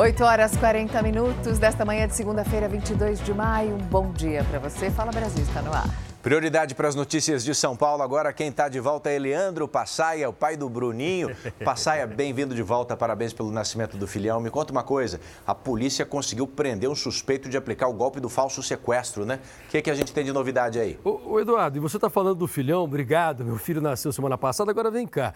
8 horas 40 minutos desta manhã de segunda-feira, 22 de maio. Um bom dia para você. Fala Brasil, está no ar. Prioridade para as notícias de São Paulo. Agora quem está de volta é Leandro Passaia, o pai do Bruninho. Passaia, bem-vindo de volta. Parabéns pelo nascimento do filhão. Me conta uma coisa: a polícia conseguiu prender um suspeito de aplicar o golpe do falso sequestro, né? O que, é que a gente tem de novidade aí? Ô, Eduardo, e você está falando do filhão? Obrigado. Meu filho nasceu semana passada, agora vem cá.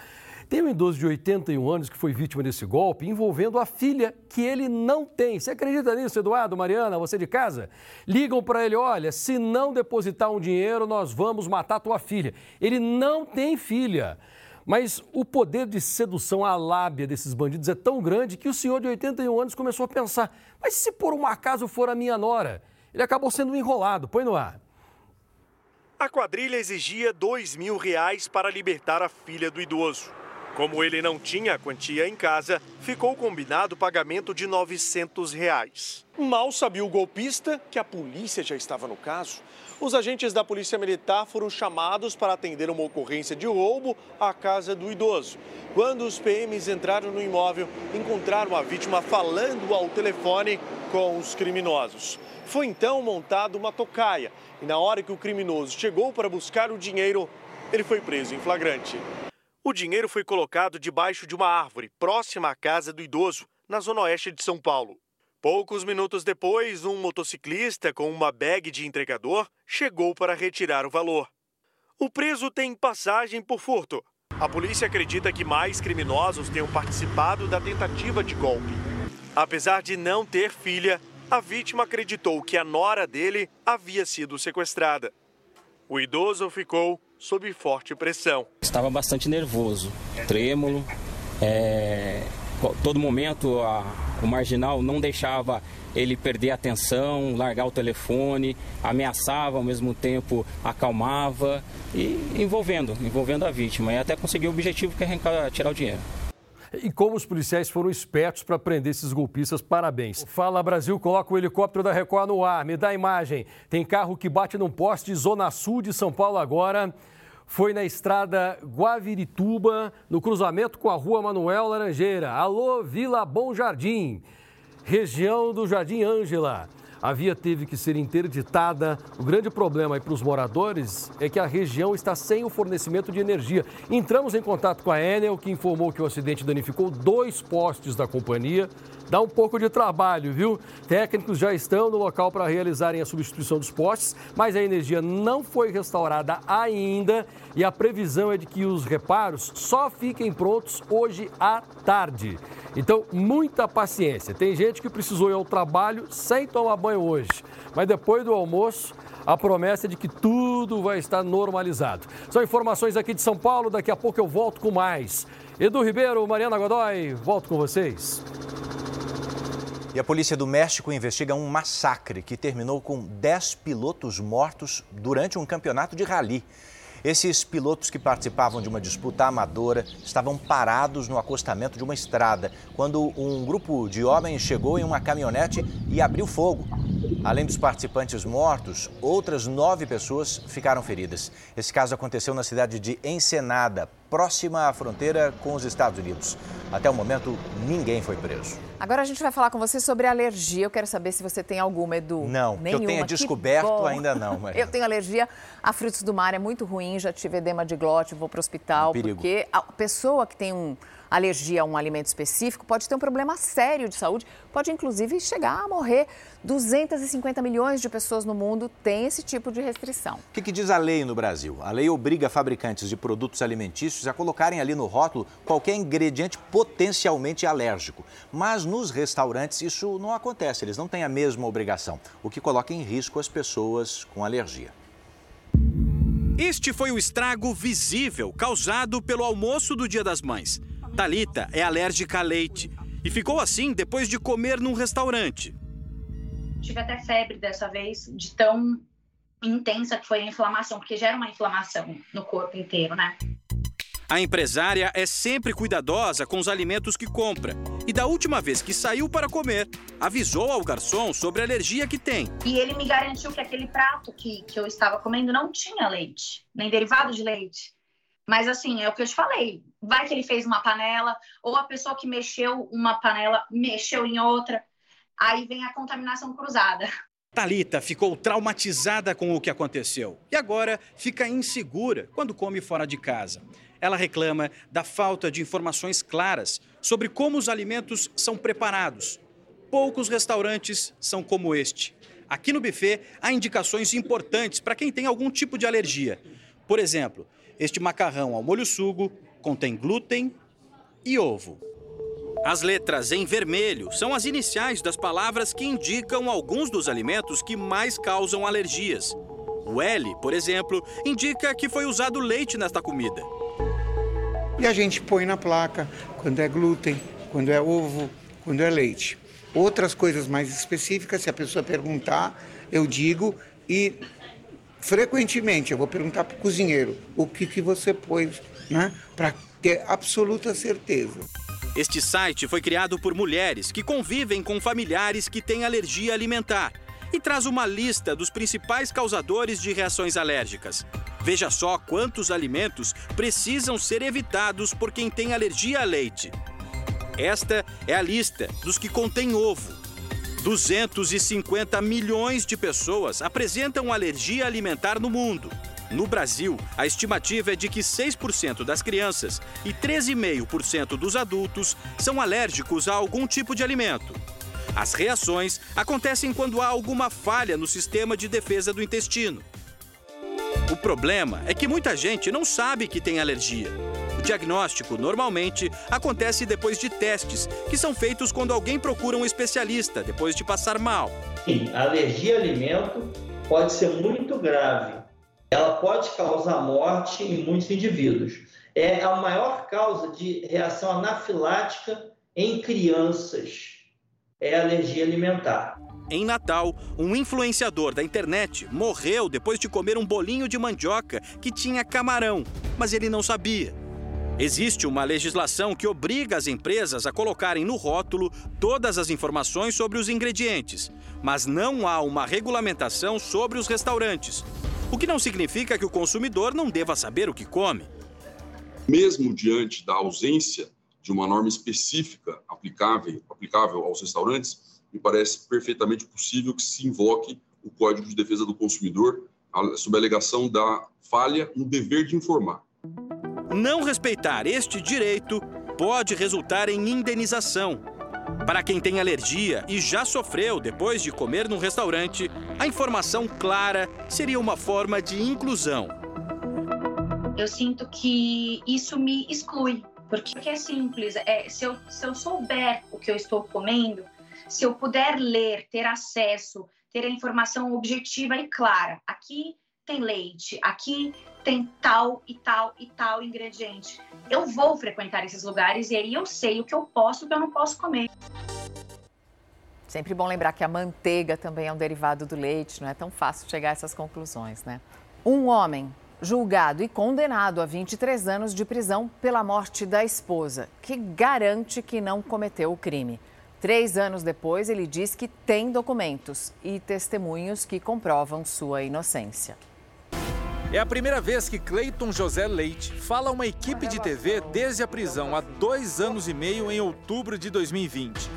Tem um idoso de 81 anos que foi vítima desse golpe envolvendo a filha que ele não tem. Você acredita nisso, Eduardo, Mariana, você de casa? Ligam para ele: olha, se não depositar um dinheiro, nós vamos matar tua filha. Ele não tem filha. Mas o poder de sedução, a lábia desses bandidos é tão grande que o senhor de 81 anos começou a pensar: mas se por um acaso for a minha nora? Ele acabou sendo enrolado. Põe no ar. A quadrilha exigia dois mil reais para libertar a filha do idoso. Como ele não tinha a quantia em casa, ficou combinado o pagamento de 900 reais. Mal sabia o golpista que a polícia já estava no caso. Os agentes da Polícia Militar foram chamados para atender uma ocorrência de roubo à casa do idoso. Quando os PMs entraram no imóvel, encontraram a vítima falando ao telefone com os criminosos. Foi então montada uma tocaia e, na hora que o criminoso chegou para buscar o dinheiro, ele foi preso em flagrante. O dinheiro foi colocado debaixo de uma árvore próxima à casa do idoso, na zona oeste de São Paulo. Poucos minutos depois, um motociclista com uma bag de entregador chegou para retirar o valor. O preso tem passagem por furto. A polícia acredita que mais criminosos tenham participado da tentativa de golpe. Apesar de não ter filha, a vítima acreditou que a nora dele havia sido sequestrada. O idoso ficou sob forte pressão. Estava bastante nervoso, trêmulo. É, todo momento a, o marginal não deixava ele perder a atenção, largar o telefone, ameaçava ao mesmo tempo, acalmava e envolvendo, envolvendo a vítima e até conseguiu o objetivo que é tirar o dinheiro. E como os policiais foram espertos para prender esses golpistas, parabéns. Fala Brasil, coloca o helicóptero da Record no ar, me dá a imagem. Tem carro que bate num poste, Zona Sul de São Paulo agora foi na estrada Guavirituba, no cruzamento com a rua Manuel Laranjeira. Alô, Vila Bom Jardim, região do Jardim Ângela. A via teve que ser interditada. O grande problema para os moradores é que a região está sem o fornecimento de energia. Entramos em contato com a Enel, que informou que o acidente danificou dois postes da companhia. Dá um pouco de trabalho, viu? Técnicos já estão no local para realizarem a substituição dos postes, mas a energia não foi restaurada ainda e a previsão é de que os reparos só fiquem prontos hoje à tarde. Então, muita paciência. Tem gente que precisou ir ao trabalho sem tomar banho hoje, mas depois do almoço, a promessa é de que tudo vai estar normalizado. São informações aqui de São Paulo, daqui a pouco eu volto com mais. Edu Ribeiro, Mariana Godoy, volto com vocês. E a polícia do México investiga um massacre que terminou com 10 pilotos mortos durante um campeonato de rally. Esses pilotos que participavam de uma disputa amadora estavam parados no acostamento de uma estrada quando um grupo de homens chegou em uma caminhonete e abriu fogo. Além dos participantes mortos, outras nove pessoas ficaram feridas. Esse caso aconteceu na cidade de Ensenada, próxima à fronteira com os Estados Unidos. Até o momento, ninguém foi preso. Agora a gente vai falar com você sobre alergia. Eu quero saber se você tem alguma, Edu. Não, Nenhuma. que eu tenha descoberto ainda não. Mas... Eu tenho alergia a frutos do mar, é muito ruim. Já tive edema de glote, vou para o hospital. Um porque a pessoa que tem um alergia a um alimento específico pode ter um problema sério de saúde, pode inclusive chegar a morrer. 250 milhões de pessoas no mundo têm esse tipo de restrição. O que, que, diz a lei no Brasil? A lei obriga fabricantes de produtos alimentícios a colocarem ali no rótulo qualquer ingrediente potencialmente alérgico. Mas nos restaurantes isso não acontece, eles não têm a mesma obrigação, o que coloca em risco as pessoas com alergia. Este foi o estrago visível causado pelo almoço do Dia das Mães. Talita é alérgica a leite e ficou assim depois de comer num restaurante. Tive até febre dessa vez, de tão intensa que foi a inflamação, porque gera uma inflamação no corpo inteiro, né? A empresária é sempre cuidadosa com os alimentos que compra. E da última vez que saiu para comer, avisou ao garçom sobre a alergia que tem. E ele me garantiu que aquele prato que, que eu estava comendo não tinha leite, nem derivado de leite. Mas assim, é o que eu te falei. Vai que ele fez uma panela, ou a pessoa que mexeu uma panela mexeu em outra. Aí vem a contaminação cruzada. Talita ficou traumatizada com o que aconteceu e agora fica insegura quando come fora de casa. Ela reclama da falta de informações claras sobre como os alimentos são preparados. Poucos restaurantes são como este. Aqui no buffet há indicações importantes para quem tem algum tipo de alergia. Por exemplo, este macarrão ao molho sugo contém glúten e ovo. As letras em vermelho são as iniciais das palavras que indicam alguns dos alimentos que mais causam alergias. O L, por exemplo, indica que foi usado leite nesta comida. E a gente põe na placa quando é glúten, quando é ovo, quando é leite. Outras coisas mais específicas, se a pessoa perguntar, eu digo e frequentemente eu vou perguntar para o cozinheiro o que, que você pôs, né? Para ter absoluta certeza. Este site foi criado por mulheres que convivem com familiares que têm alergia alimentar e traz uma lista dos principais causadores de reações alérgicas. Veja só quantos alimentos precisam ser evitados por quem tem alergia a leite. Esta é a lista dos que contêm ovo. 250 milhões de pessoas apresentam alergia alimentar no mundo. No Brasil, a estimativa é de que 6% das crianças e 13,5% dos adultos são alérgicos a algum tipo de alimento. As reações acontecem quando há alguma falha no sistema de defesa do intestino. O problema é que muita gente não sabe que tem alergia diagnóstico normalmente acontece depois de testes, que são feitos quando alguém procura um especialista depois de passar mal. Sim, a alergia a alimento pode ser muito grave. Ela pode causar morte em muitos indivíduos. É a maior causa de reação anafilática em crianças. É a alergia alimentar. Em Natal, um influenciador da internet morreu depois de comer um bolinho de mandioca que tinha camarão, mas ele não sabia. Existe uma legislação que obriga as empresas a colocarem no rótulo todas as informações sobre os ingredientes, mas não há uma regulamentação sobre os restaurantes. O que não significa que o consumidor não deva saber o que come. Mesmo diante da ausência de uma norma específica aplicável, aplicável aos restaurantes, me parece perfeitamente possível que se invoque o Código de Defesa do Consumidor sob a alegação da falha no dever de informar. Não respeitar este direito pode resultar em indenização. Para quem tem alergia e já sofreu depois de comer num restaurante, a informação clara seria uma forma de inclusão. Eu sinto que isso me exclui, porque é simples. É, se, eu, se eu souber o que eu estou comendo, se eu puder ler, ter acesso, ter a informação objetiva e clara, aqui tem leite, aqui tem tal e tal e tal ingrediente. Eu vou frequentar esses lugares e aí eu sei o que eu posso e o que eu não posso comer. Sempre bom lembrar que a manteiga também é um derivado do leite, não é tão fácil chegar a essas conclusões, né? Um homem julgado e condenado a 23 anos de prisão pela morte da esposa, que garante que não cometeu o crime. Três anos depois, ele diz que tem documentos e testemunhos que comprovam sua inocência. É a primeira vez que Cleiton José Leite fala a uma equipe de TV desde a prisão há dois anos e meio em outubro de 2020.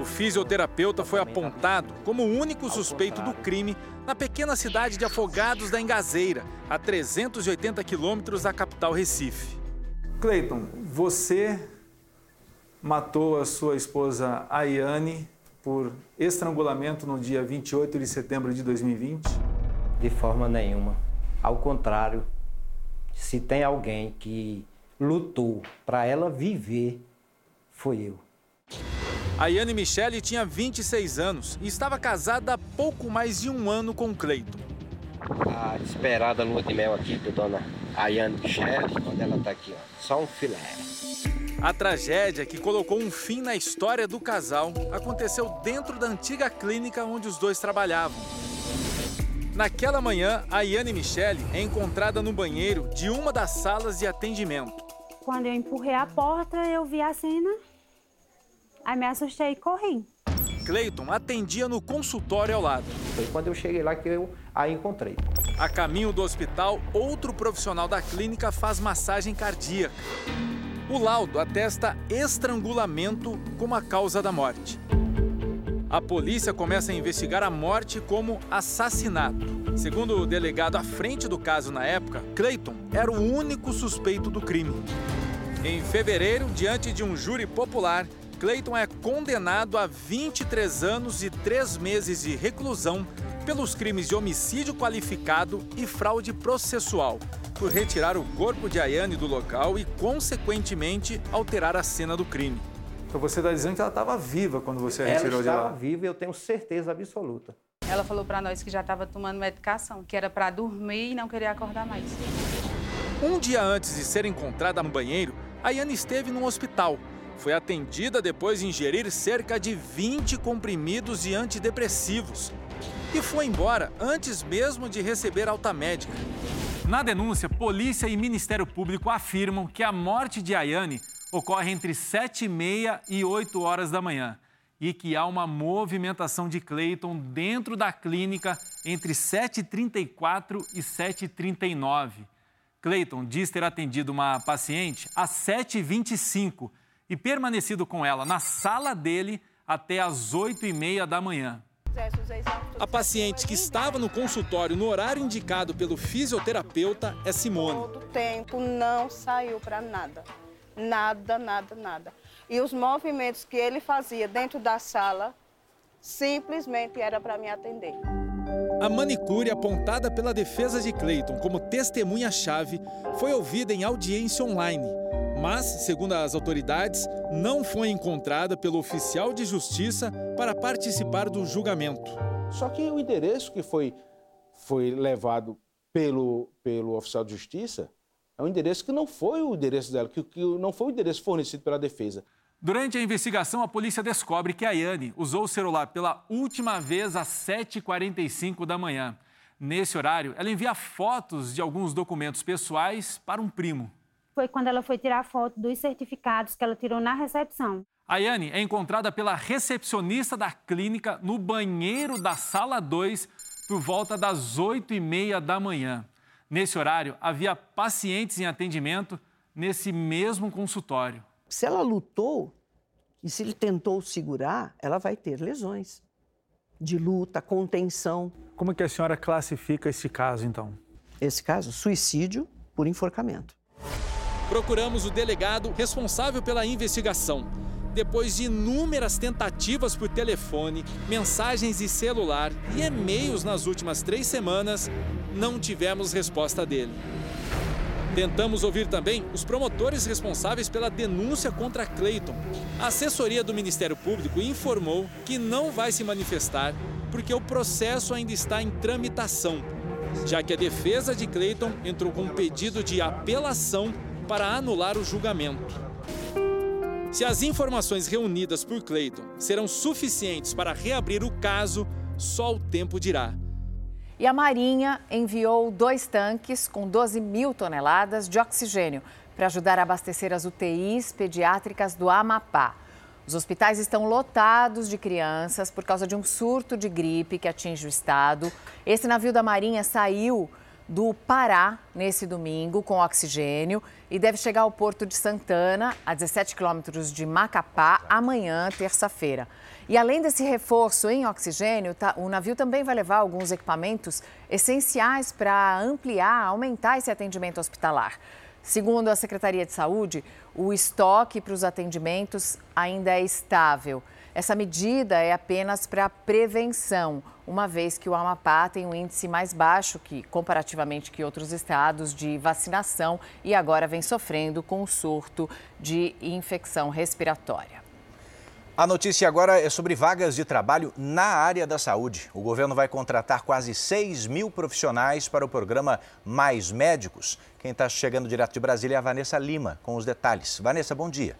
O fisioterapeuta foi apontado como o único suspeito do crime na pequena cidade de Afogados da Engazeira, a 380 quilômetros da capital Recife. Cleiton, você matou a sua esposa Ayane por estrangulamento no dia 28 de setembro de 2020? De forma nenhuma. Ao contrário, se tem alguém que lutou para ela viver, foi eu. A Yane Michele tinha 26 anos e estava casada há pouco mais de um ano com Cleiton. A esperada lua de mel aqui da dona Ayane Michele, quando ela está aqui, ó, só um filé. A tragédia que colocou um fim na história do casal aconteceu dentro da antiga clínica onde os dois trabalhavam. Naquela manhã, a Yane Michele é encontrada no banheiro de uma das salas de atendimento. Quando eu empurrei a porta, eu vi a cena, aí me assustei e corri. Cleiton atendia no consultório ao lado. Foi quando eu cheguei lá que eu a encontrei. A caminho do hospital, outro profissional da clínica faz massagem cardíaca. O laudo atesta estrangulamento como a causa da morte. A polícia começa a investigar a morte como assassinato. Segundo o delegado à frente do caso na época, Clayton era o único suspeito do crime. Em fevereiro, diante de um júri popular, Clayton é condenado a 23 anos e 3 meses de reclusão pelos crimes de homicídio qualificado e fraude processual, por retirar o corpo de Ayane do local e, consequentemente, alterar a cena do crime. Então você está dizendo que ela estava viva quando você a retirou de lá? Ela estava viva, eu tenho certeza absoluta. Ela falou para nós que já estava tomando medicação, que era para dormir e não queria acordar mais. Um dia antes de ser encontrada no banheiro, Ayane esteve no hospital. Foi atendida depois de ingerir cerca de 20 comprimidos de antidepressivos. E foi embora antes mesmo de receber alta médica. Na denúncia, polícia e Ministério Público afirmam que a morte de Ayane ocorre entre 7 e meia e 8 horas da manhã e que há uma movimentação de Clayton dentro da clínica entre 7h34 e 7h39. Clayton diz ter atendido uma paciente às 7h25 e permanecido com ela na sala dele até às 8h30 da manhã. A paciente que estava no consultório no horário indicado pelo fisioterapeuta é Simone. Todo tempo não saiu para nada. Nada, nada, nada. E os movimentos que ele fazia dentro da sala simplesmente era para me atender. A manicure apontada pela defesa de Clayton como testemunha-chave foi ouvida em audiência online, mas, segundo as autoridades, não foi encontrada pelo oficial de justiça para participar do julgamento. Só que o endereço que foi, foi levado pelo, pelo oficial de justiça é um endereço que não foi o endereço dela, que, que não foi o endereço fornecido pela defesa. Durante a investigação, a polícia descobre que a Yane usou o celular pela última vez às 7h45 da manhã. Nesse horário, ela envia fotos de alguns documentos pessoais para um primo. Foi quando ela foi tirar foto dos certificados que ela tirou na recepção. A Yane é encontrada pela recepcionista da clínica no banheiro da sala 2 por volta das 8h30 da manhã. Nesse horário, havia pacientes em atendimento nesse mesmo consultório. Se ela lutou e se ele tentou segurar, ela vai ter lesões de luta, contenção. Como é que a senhora classifica esse caso, então? Esse caso, suicídio por enforcamento. Procuramos o delegado responsável pela investigação. Depois de inúmeras tentativas por telefone, mensagens de celular e e-mails nas últimas três semanas, não tivemos resposta dele. Tentamos ouvir também os promotores responsáveis pela denúncia contra Clayton. A assessoria do Ministério Público informou que não vai se manifestar porque o processo ainda está em tramitação, já que a defesa de Clayton entrou com um pedido de apelação para anular o julgamento. Se as informações reunidas por Clayton serão suficientes para reabrir o caso, só o tempo dirá. E a Marinha enviou dois tanques com 12 mil toneladas de oxigênio para ajudar a abastecer as UTIs pediátricas do Amapá. Os hospitais estão lotados de crianças por causa de um surto de gripe que atinge o estado. Esse navio da Marinha saiu do Pará nesse domingo com oxigênio e deve chegar ao porto de Santana, a 17 quilômetros de Macapá, amanhã, terça-feira. E além desse reforço em oxigênio, tá, o navio também vai levar alguns equipamentos essenciais para ampliar, aumentar esse atendimento hospitalar. Segundo a Secretaria de Saúde, o estoque para os atendimentos ainda é estável. Essa medida é apenas para prevenção, uma vez que o Amapá tem um índice mais baixo que comparativamente que outros estados de vacinação e agora vem sofrendo com o surto de infecção respiratória. A notícia agora é sobre vagas de trabalho na área da saúde. O governo vai contratar quase 6 mil profissionais para o programa Mais Médicos. Quem está chegando direto de Brasília é a Vanessa Lima, com os detalhes. Vanessa, bom dia.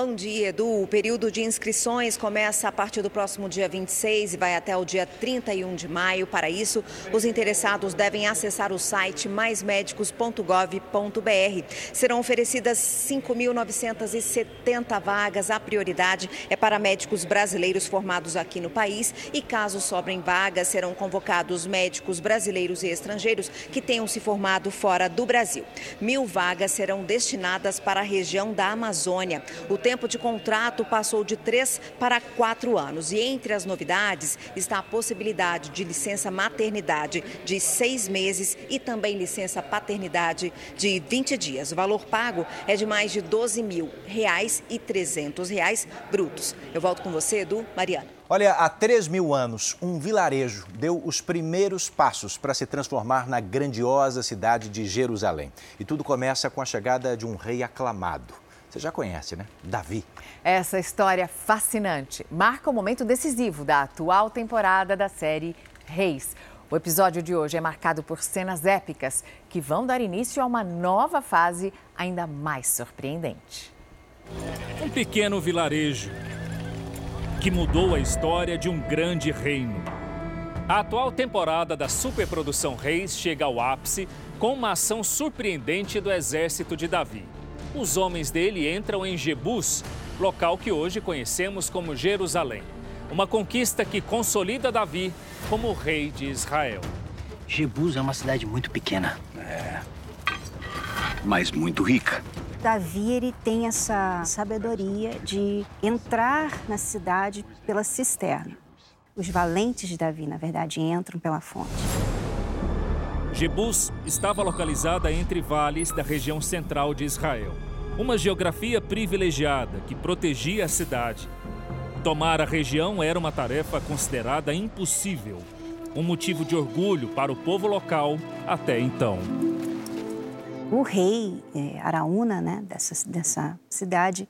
Bom dia, Edu. O período de inscrições começa a partir do próximo dia 26 e vai até o dia 31 de maio. Para isso, os interessados devem acessar o site maismedicos.gov.br. Serão oferecidas 5.970 vagas. A prioridade é para médicos brasileiros formados aqui no país e, caso sobrem vagas, serão convocados médicos brasileiros e estrangeiros que tenham se formado fora do Brasil. Mil vagas serão destinadas para a região da Amazônia. O tempo de contrato passou de três para quatro anos. E entre as novidades está a possibilidade de licença maternidade de seis meses e também licença paternidade de 20 dias. O valor pago é de mais de 12 mil reais e 300 reais brutos. Eu volto com você, Edu, Mariana. Olha, há 3 mil anos, um vilarejo deu os primeiros passos para se transformar na grandiosa cidade de Jerusalém. E tudo começa com a chegada de um rei aclamado. Você já conhece, né? Davi. Essa história fascinante marca o momento decisivo da atual temporada da série Reis. O episódio de hoje é marcado por cenas épicas que vão dar início a uma nova fase ainda mais surpreendente. Um pequeno vilarejo que mudou a história de um grande reino. A atual temporada da superprodução Reis chega ao ápice com uma ação surpreendente do exército de Davi. Os homens dele entram em Jebus, local que hoje conhecemos como Jerusalém. Uma conquista que consolida Davi como rei de Israel. Jebus é uma cidade muito pequena. É. Mas muito rica. Davi ele tem essa sabedoria de entrar na cidade pela cisterna. Os valentes de Davi, na verdade, entram pela fonte. Jebus estava localizada entre vales da região central de Israel. Uma geografia privilegiada que protegia a cidade. Tomar a região era uma tarefa considerada impossível, um motivo de orgulho para o povo local até então. O rei é, Araúna, né, dessa, dessa cidade,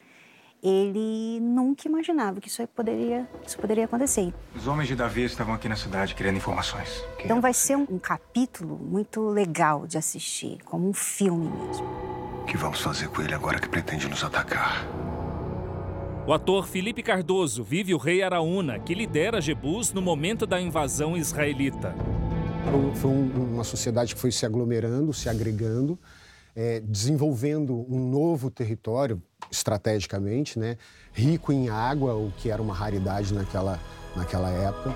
ele nunca imaginava que isso poderia, isso poderia acontecer. Os homens de Davi estavam aqui na cidade querendo informações. Quem então vai ser um, um capítulo muito legal de assistir, como um filme mesmo. O que vamos fazer com ele agora que pretende nos atacar? O ator Felipe Cardoso vive o rei Araúna, que lidera Jebus no momento da invasão israelita. Foi uma sociedade que foi se aglomerando, se agregando, é, desenvolvendo um novo território, estrategicamente, né, rico em água, o que era uma raridade naquela, naquela época.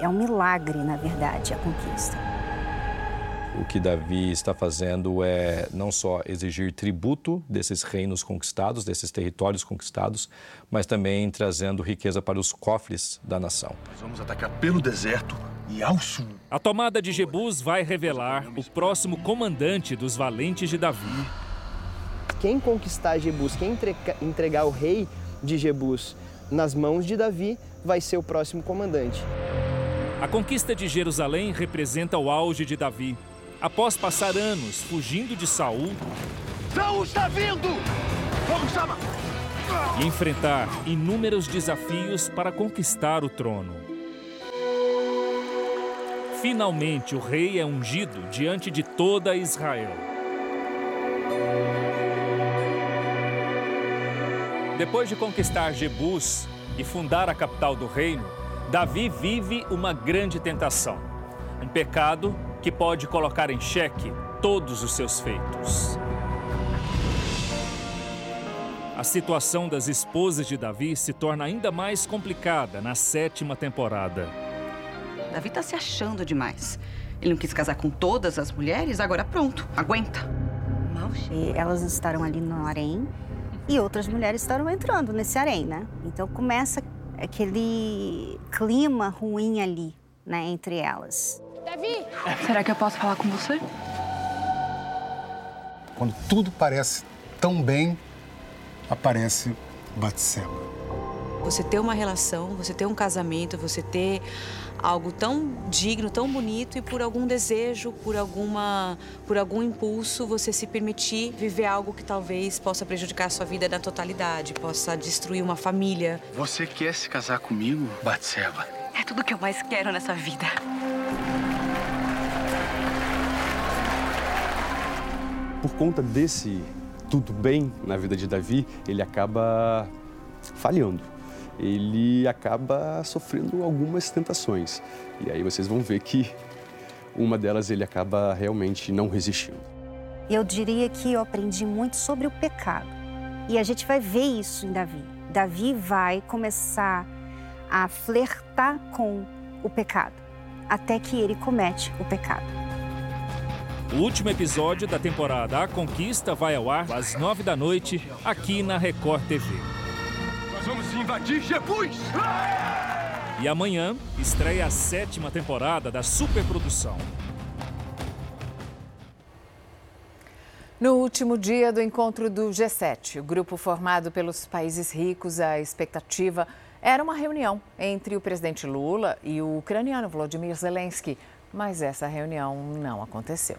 É um milagre, na verdade, a conquista. O que Davi está fazendo é não só exigir tributo desses reinos conquistados, desses territórios conquistados, mas também trazendo riqueza para os cofres da nação. Nós vamos atacar pelo deserto. A tomada de Jebus vai revelar o próximo comandante dos valentes de Davi. Quem conquistar Jebus, quem entregar o rei de Jebus nas mãos de Davi, vai ser o próximo comandante. A conquista de Jerusalém representa o auge de Davi. Após passar anos fugindo de Saul, Saul está vindo! Vamos chamar! E enfrentar inúmeros desafios para conquistar o trono. Finalmente, o rei é ungido diante de toda Israel. Depois de conquistar Jebus e fundar a capital do reino, Davi vive uma grande tentação. Um pecado que pode colocar em xeque todos os seus feitos. A situação das esposas de Davi se torna ainda mais complicada na sétima temporada. Davi está se achando demais. Ele não quis casar com todas as mulheres, agora pronto, aguenta. E elas estarão ali no harém e outras mulheres estarão entrando nesse harém, né? Então começa aquele clima ruim ali, né, entre elas. Davi! Será que eu posso falar com você? Quando tudo parece tão bem, aparece Batseba. Você ter uma relação, você ter um casamento, você ter algo tão digno, tão bonito e por algum desejo, por alguma, por algum impulso, você se permitir viver algo que talvez possa prejudicar a sua vida na totalidade, possa destruir uma família. Você quer se casar comigo, Batseba? É tudo que eu mais quero nessa vida. Por conta desse tudo bem na vida de Davi, ele acaba falhando. Ele acaba sofrendo algumas tentações. E aí vocês vão ver que uma delas ele acaba realmente não resistindo. Eu diria que eu aprendi muito sobre o pecado. E a gente vai ver isso em Davi. Davi vai começar a flertar com o pecado, até que ele comete o pecado. O último episódio da temporada A Conquista vai ao ar às nove da noite, aqui na Record TV. Vamos invadir Jebus! E amanhã estreia a sétima temporada da superprodução. No último dia do encontro do G7, o grupo formado pelos países ricos, a expectativa era uma reunião entre o presidente Lula e o ucraniano Volodymyr Zelensky, mas essa reunião não aconteceu.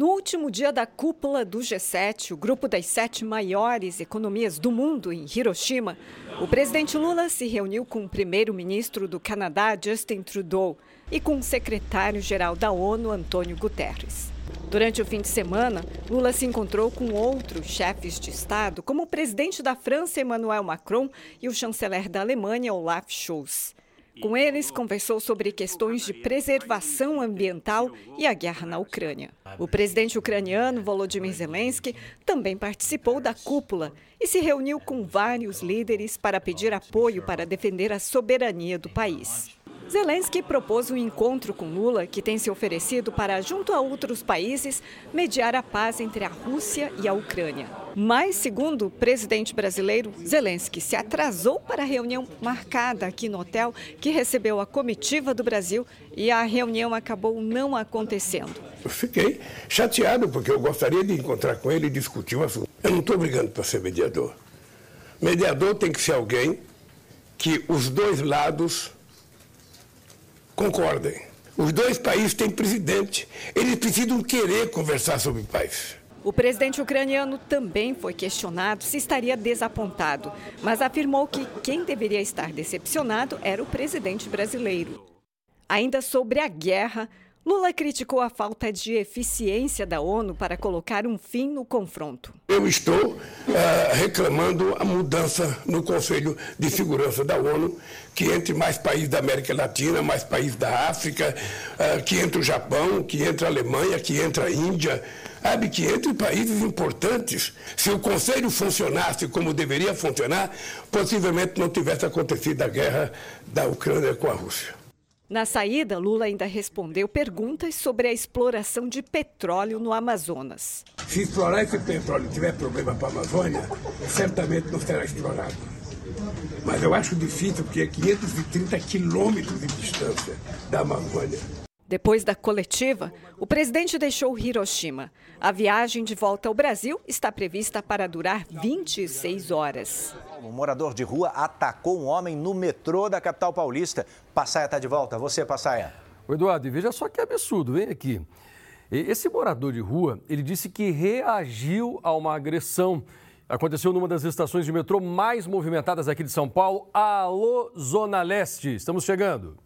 No último dia da cúpula do G7, o grupo das sete maiores economias do mundo em Hiroshima, o presidente Lula se reuniu com o primeiro-ministro do Canadá, Justin Trudeau, e com o secretário-geral da ONU, Antônio Guterres. Durante o fim de semana, Lula se encontrou com outros chefes de Estado, como o presidente da França, Emmanuel Macron, e o chanceler da Alemanha, Olaf Scholz. Com eles, conversou sobre questões de preservação ambiental e a guerra na Ucrânia. O presidente ucraniano, Volodymyr Zelensky, também participou da cúpula e se reuniu com vários líderes para pedir apoio para defender a soberania do país. Zelensky propôs um encontro com Lula, que tem se oferecido para, junto a outros países, mediar a paz entre a Rússia e a Ucrânia. Mas, segundo o presidente brasileiro, Zelensky se atrasou para a reunião marcada aqui no hotel, que recebeu a comitiva do Brasil e a reunião acabou não acontecendo. Eu fiquei chateado, porque eu gostaria de encontrar com ele e discutir o assunto. Eu não estou brigando para ser mediador. Mediador tem que ser alguém que os dois lados concordem. Os dois países têm presidente. Eles precisam querer conversar sobre paz. O presidente ucraniano também foi questionado se estaria desapontado, mas afirmou que quem deveria estar decepcionado era o presidente brasileiro. Ainda sobre a guerra, Lula criticou a falta de eficiência da ONU para colocar um fim no confronto. Eu estou uh, reclamando a mudança no Conselho de Segurança da ONU, que entre mais países da América Latina, mais países da África, uh, que entre o Japão, que entre a Alemanha, que entre a Índia, sabe, que entre países importantes. Se o Conselho funcionasse como deveria funcionar, possivelmente não tivesse acontecido a guerra da Ucrânia com a Rússia. Na saída, Lula ainda respondeu perguntas sobre a exploração de petróleo no Amazonas. Se explorar esse petróleo tiver problema para a Amazônia, certamente não será explorado. Mas eu acho difícil porque é 530 quilômetros de distância da Amazônia. Depois da coletiva, o presidente deixou Hiroshima. A viagem de volta ao Brasil está prevista para durar 26 horas. Um morador de rua atacou um homem no metrô da capital paulista. Passaia está de volta. Você, Passaia. O Eduardo, e veja só que absurdo, vem aqui. Esse morador de rua, ele disse que reagiu a uma agressão. Aconteceu numa das estações de metrô mais movimentadas aqui de São Paulo. Alô, Zona Leste. Estamos chegando.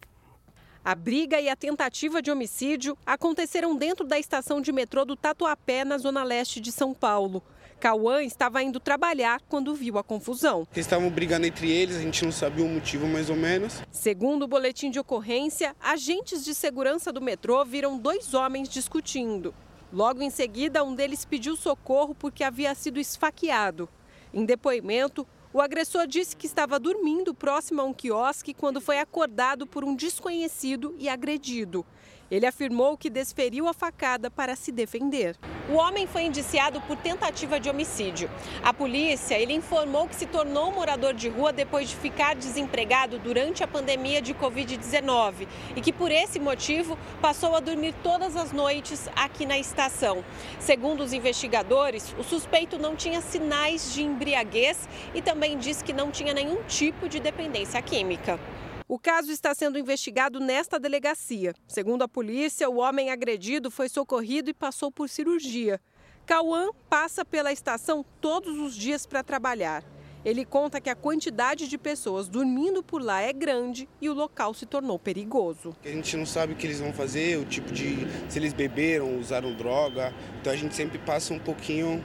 A briga e a tentativa de homicídio aconteceram dentro da estação de metrô do Tatuapé, na zona leste de São Paulo. Cauã estava indo trabalhar quando viu a confusão. Eles estavam brigando entre eles, a gente não sabia o motivo mais ou menos. Segundo o boletim de ocorrência, agentes de segurança do metrô viram dois homens discutindo. Logo em seguida, um deles pediu socorro porque havia sido esfaqueado. Em depoimento, o agressor disse que estava dormindo próximo a um quiosque quando foi acordado por um desconhecido e agredido. Ele afirmou que desferiu a facada para se defender. O homem foi indiciado por tentativa de homicídio. A polícia, ele informou que se tornou morador de rua depois de ficar desempregado durante a pandemia de Covid-19 e que por esse motivo passou a dormir todas as noites aqui na estação. Segundo os investigadores, o suspeito não tinha sinais de embriaguez e também disse que não tinha nenhum tipo de dependência química. O caso está sendo investigado nesta delegacia. Segundo a polícia, o homem agredido foi socorrido e passou por cirurgia. Cauã passa pela estação todos os dias para trabalhar. Ele conta que a quantidade de pessoas dormindo por lá é grande e o local se tornou perigoso. A gente não sabe o que eles vão fazer, o tipo de. se eles beberam, usaram droga. Então a gente sempre passa um pouquinho,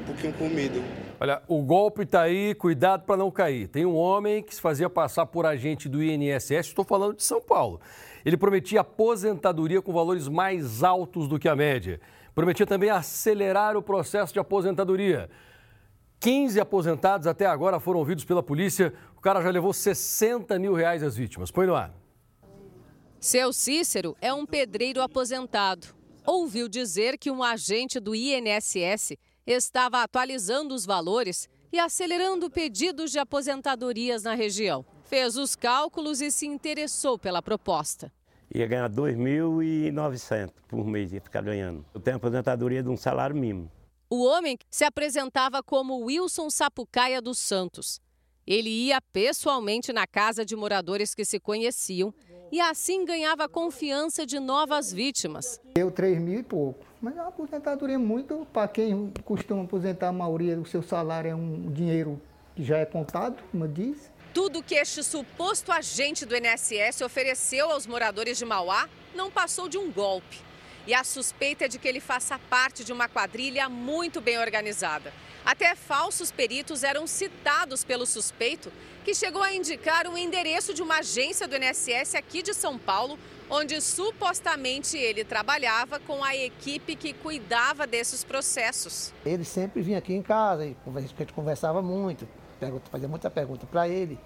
um pouquinho com medo. Olha, o golpe está aí, cuidado para não cair. Tem um homem que se fazia passar por agente do INSS, estou falando de São Paulo. Ele prometia aposentadoria com valores mais altos do que a média. Prometia também acelerar o processo de aposentadoria. 15 aposentados até agora foram ouvidos pela polícia. O cara já levou 60 mil reais às vítimas. Põe no ar. Seu Cícero é um pedreiro aposentado. Ouviu dizer que um agente do INSS estava atualizando os valores e acelerando pedidos de aposentadorias na região. Fez os cálculos e se interessou pela proposta. Ia ganhar 2.900 por mês, ia ficar ganhando. Eu tenho aposentadoria de um salário mínimo. O homem se apresentava como Wilson Sapucaia dos Santos. Ele ia pessoalmente na casa de moradores que se conheciam e assim ganhava confiança de novas vítimas. Eu, três mil e pouco. Mas é uma aposentadoria muito, para quem costuma aposentar, a maioria do seu salário é um dinheiro que já é contado, como disse. Tudo que este suposto agente do INSS ofereceu aos moradores de Mauá não passou de um golpe. E a suspeita é de que ele faça parte de uma quadrilha muito bem organizada. Até falsos peritos eram citados pelo suspeito, que chegou a indicar o endereço de uma agência do INSS aqui de São Paulo, onde supostamente ele trabalhava com a equipe que cuidava desses processos. Ele sempre vinha aqui em casa, e a gente conversava muito, fazia muita pergunta para ele.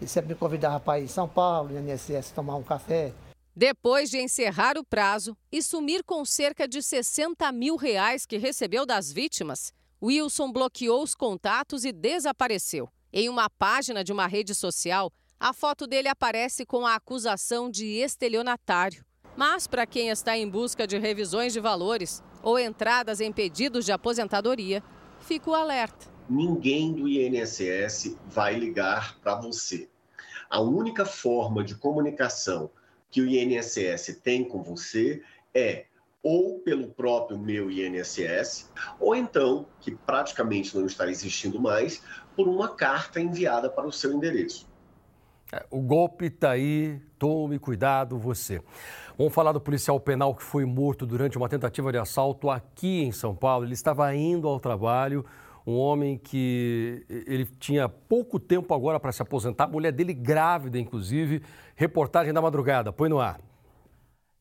Ele sempre me convidava para ir em São Paulo, no INSS, tomar um café. Depois de encerrar o prazo e sumir com cerca de 60 mil reais que recebeu das vítimas, Wilson bloqueou os contatos e desapareceu. Em uma página de uma rede social, a foto dele aparece com a acusação de estelionatário. Mas para quem está em busca de revisões de valores ou entradas em pedidos de aposentadoria, fica o alerta. Ninguém do INSS vai ligar para você. A única forma de comunicação que o INSS tem com você é ou pelo próprio meu INSS, ou então, que praticamente não está existindo mais, por uma carta enviada para o seu endereço. É, o golpe está aí, tome cuidado você. Vamos falar do policial penal que foi morto durante uma tentativa de assalto aqui em São Paulo. Ele estava indo ao trabalho, um homem que ele tinha pouco tempo agora para se aposentar, a mulher dele grávida, inclusive. Reportagem da madrugada, põe no ar.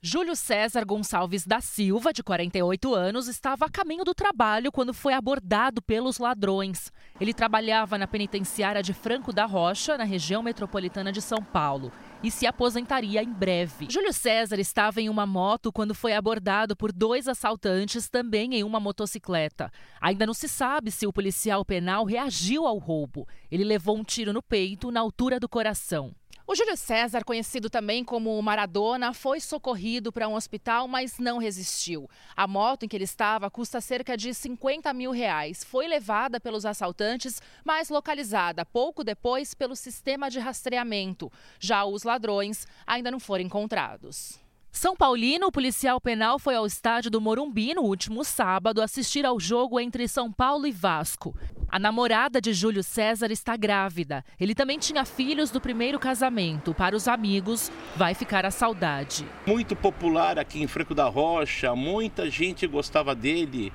Júlio César Gonçalves da Silva, de 48 anos, estava a caminho do trabalho quando foi abordado pelos ladrões. Ele trabalhava na penitenciária de Franco da Rocha, na região metropolitana de São Paulo, e se aposentaria em breve. Júlio César estava em uma moto quando foi abordado por dois assaltantes, também em uma motocicleta. Ainda não se sabe se o policial penal reagiu ao roubo. Ele levou um tiro no peito, na altura do coração. O Júlio César, conhecido também como Maradona, foi socorrido para um hospital, mas não resistiu. A moto em que ele estava custa cerca de 50 mil reais. Foi levada pelos assaltantes, mas localizada pouco depois pelo sistema de rastreamento. Já os ladrões ainda não foram encontrados. São Paulino, o policial penal foi ao estádio do Morumbi no último sábado assistir ao jogo entre São Paulo e Vasco. A namorada de Júlio César está grávida. Ele também tinha filhos do primeiro casamento. Para os amigos, vai ficar a saudade. Muito popular aqui em Franco da Rocha, muita gente gostava dele.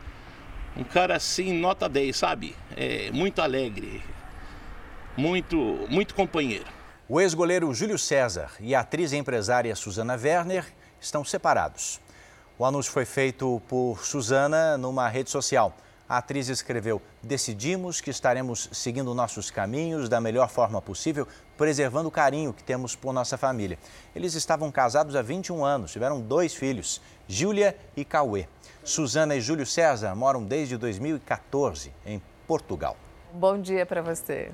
Um cara assim, nota 10, sabe? É, muito alegre, muito, muito companheiro. O ex-goleiro Júlio César e a atriz e empresária Suzana Werner estão separados. O anúncio foi feito por Suzana numa rede social. A atriz escreveu: Decidimos que estaremos seguindo nossos caminhos da melhor forma possível, preservando o carinho que temos por nossa família. Eles estavam casados há 21 anos, tiveram dois filhos, Júlia e Cauê. Suzana e Júlio César moram desde 2014 em Portugal. Bom dia para você.